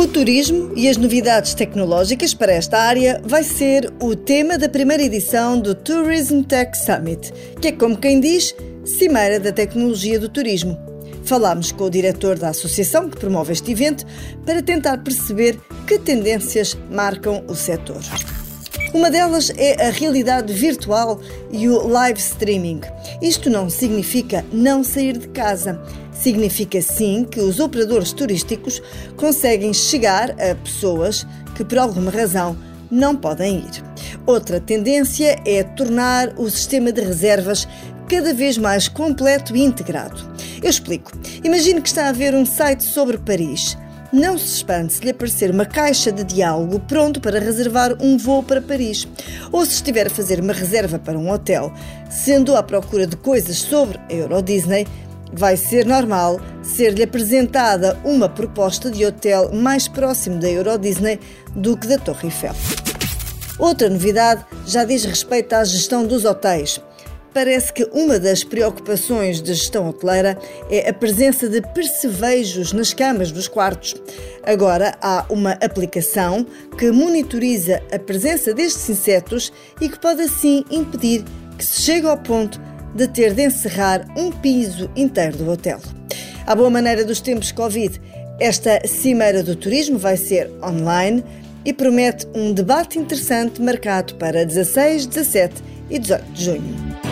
O turismo e as novidades tecnológicas para esta área vai ser o tema da primeira edição do Tourism Tech Summit, que é como quem diz, Cimeira da Tecnologia do Turismo. Falámos com o diretor da associação que promove este evento para tentar perceber que tendências marcam o setor. Uma delas é a realidade virtual e o live streaming. Isto não significa não sair de casa. Significa sim que os operadores turísticos conseguem chegar a pessoas que, por alguma razão, não podem ir. Outra tendência é tornar o sistema de reservas cada vez mais completo e integrado. Eu explico. Imagine que está a ver um site sobre Paris. Não se espante se lhe aparecer uma caixa de diálogo pronto para reservar um voo para Paris. Ou se estiver a fazer uma reserva para um hotel, sendo à procura de coisas sobre a Euro Disney, vai ser normal ser-lhe apresentada uma proposta de hotel mais próximo da Euro Disney do que da Torre Eiffel. Outra novidade já diz respeito à gestão dos hotéis. Parece que uma das preocupações da gestão hoteleira é a presença de percevejos nas camas dos quartos. Agora há uma aplicação que monitoriza a presença destes insetos e que pode assim impedir que se chegue ao ponto de ter de encerrar um piso inteiro do hotel. À boa maneira dos tempos Covid, esta Cimeira do Turismo vai ser online e promete um debate interessante marcado para 16, 17 e 18 de junho.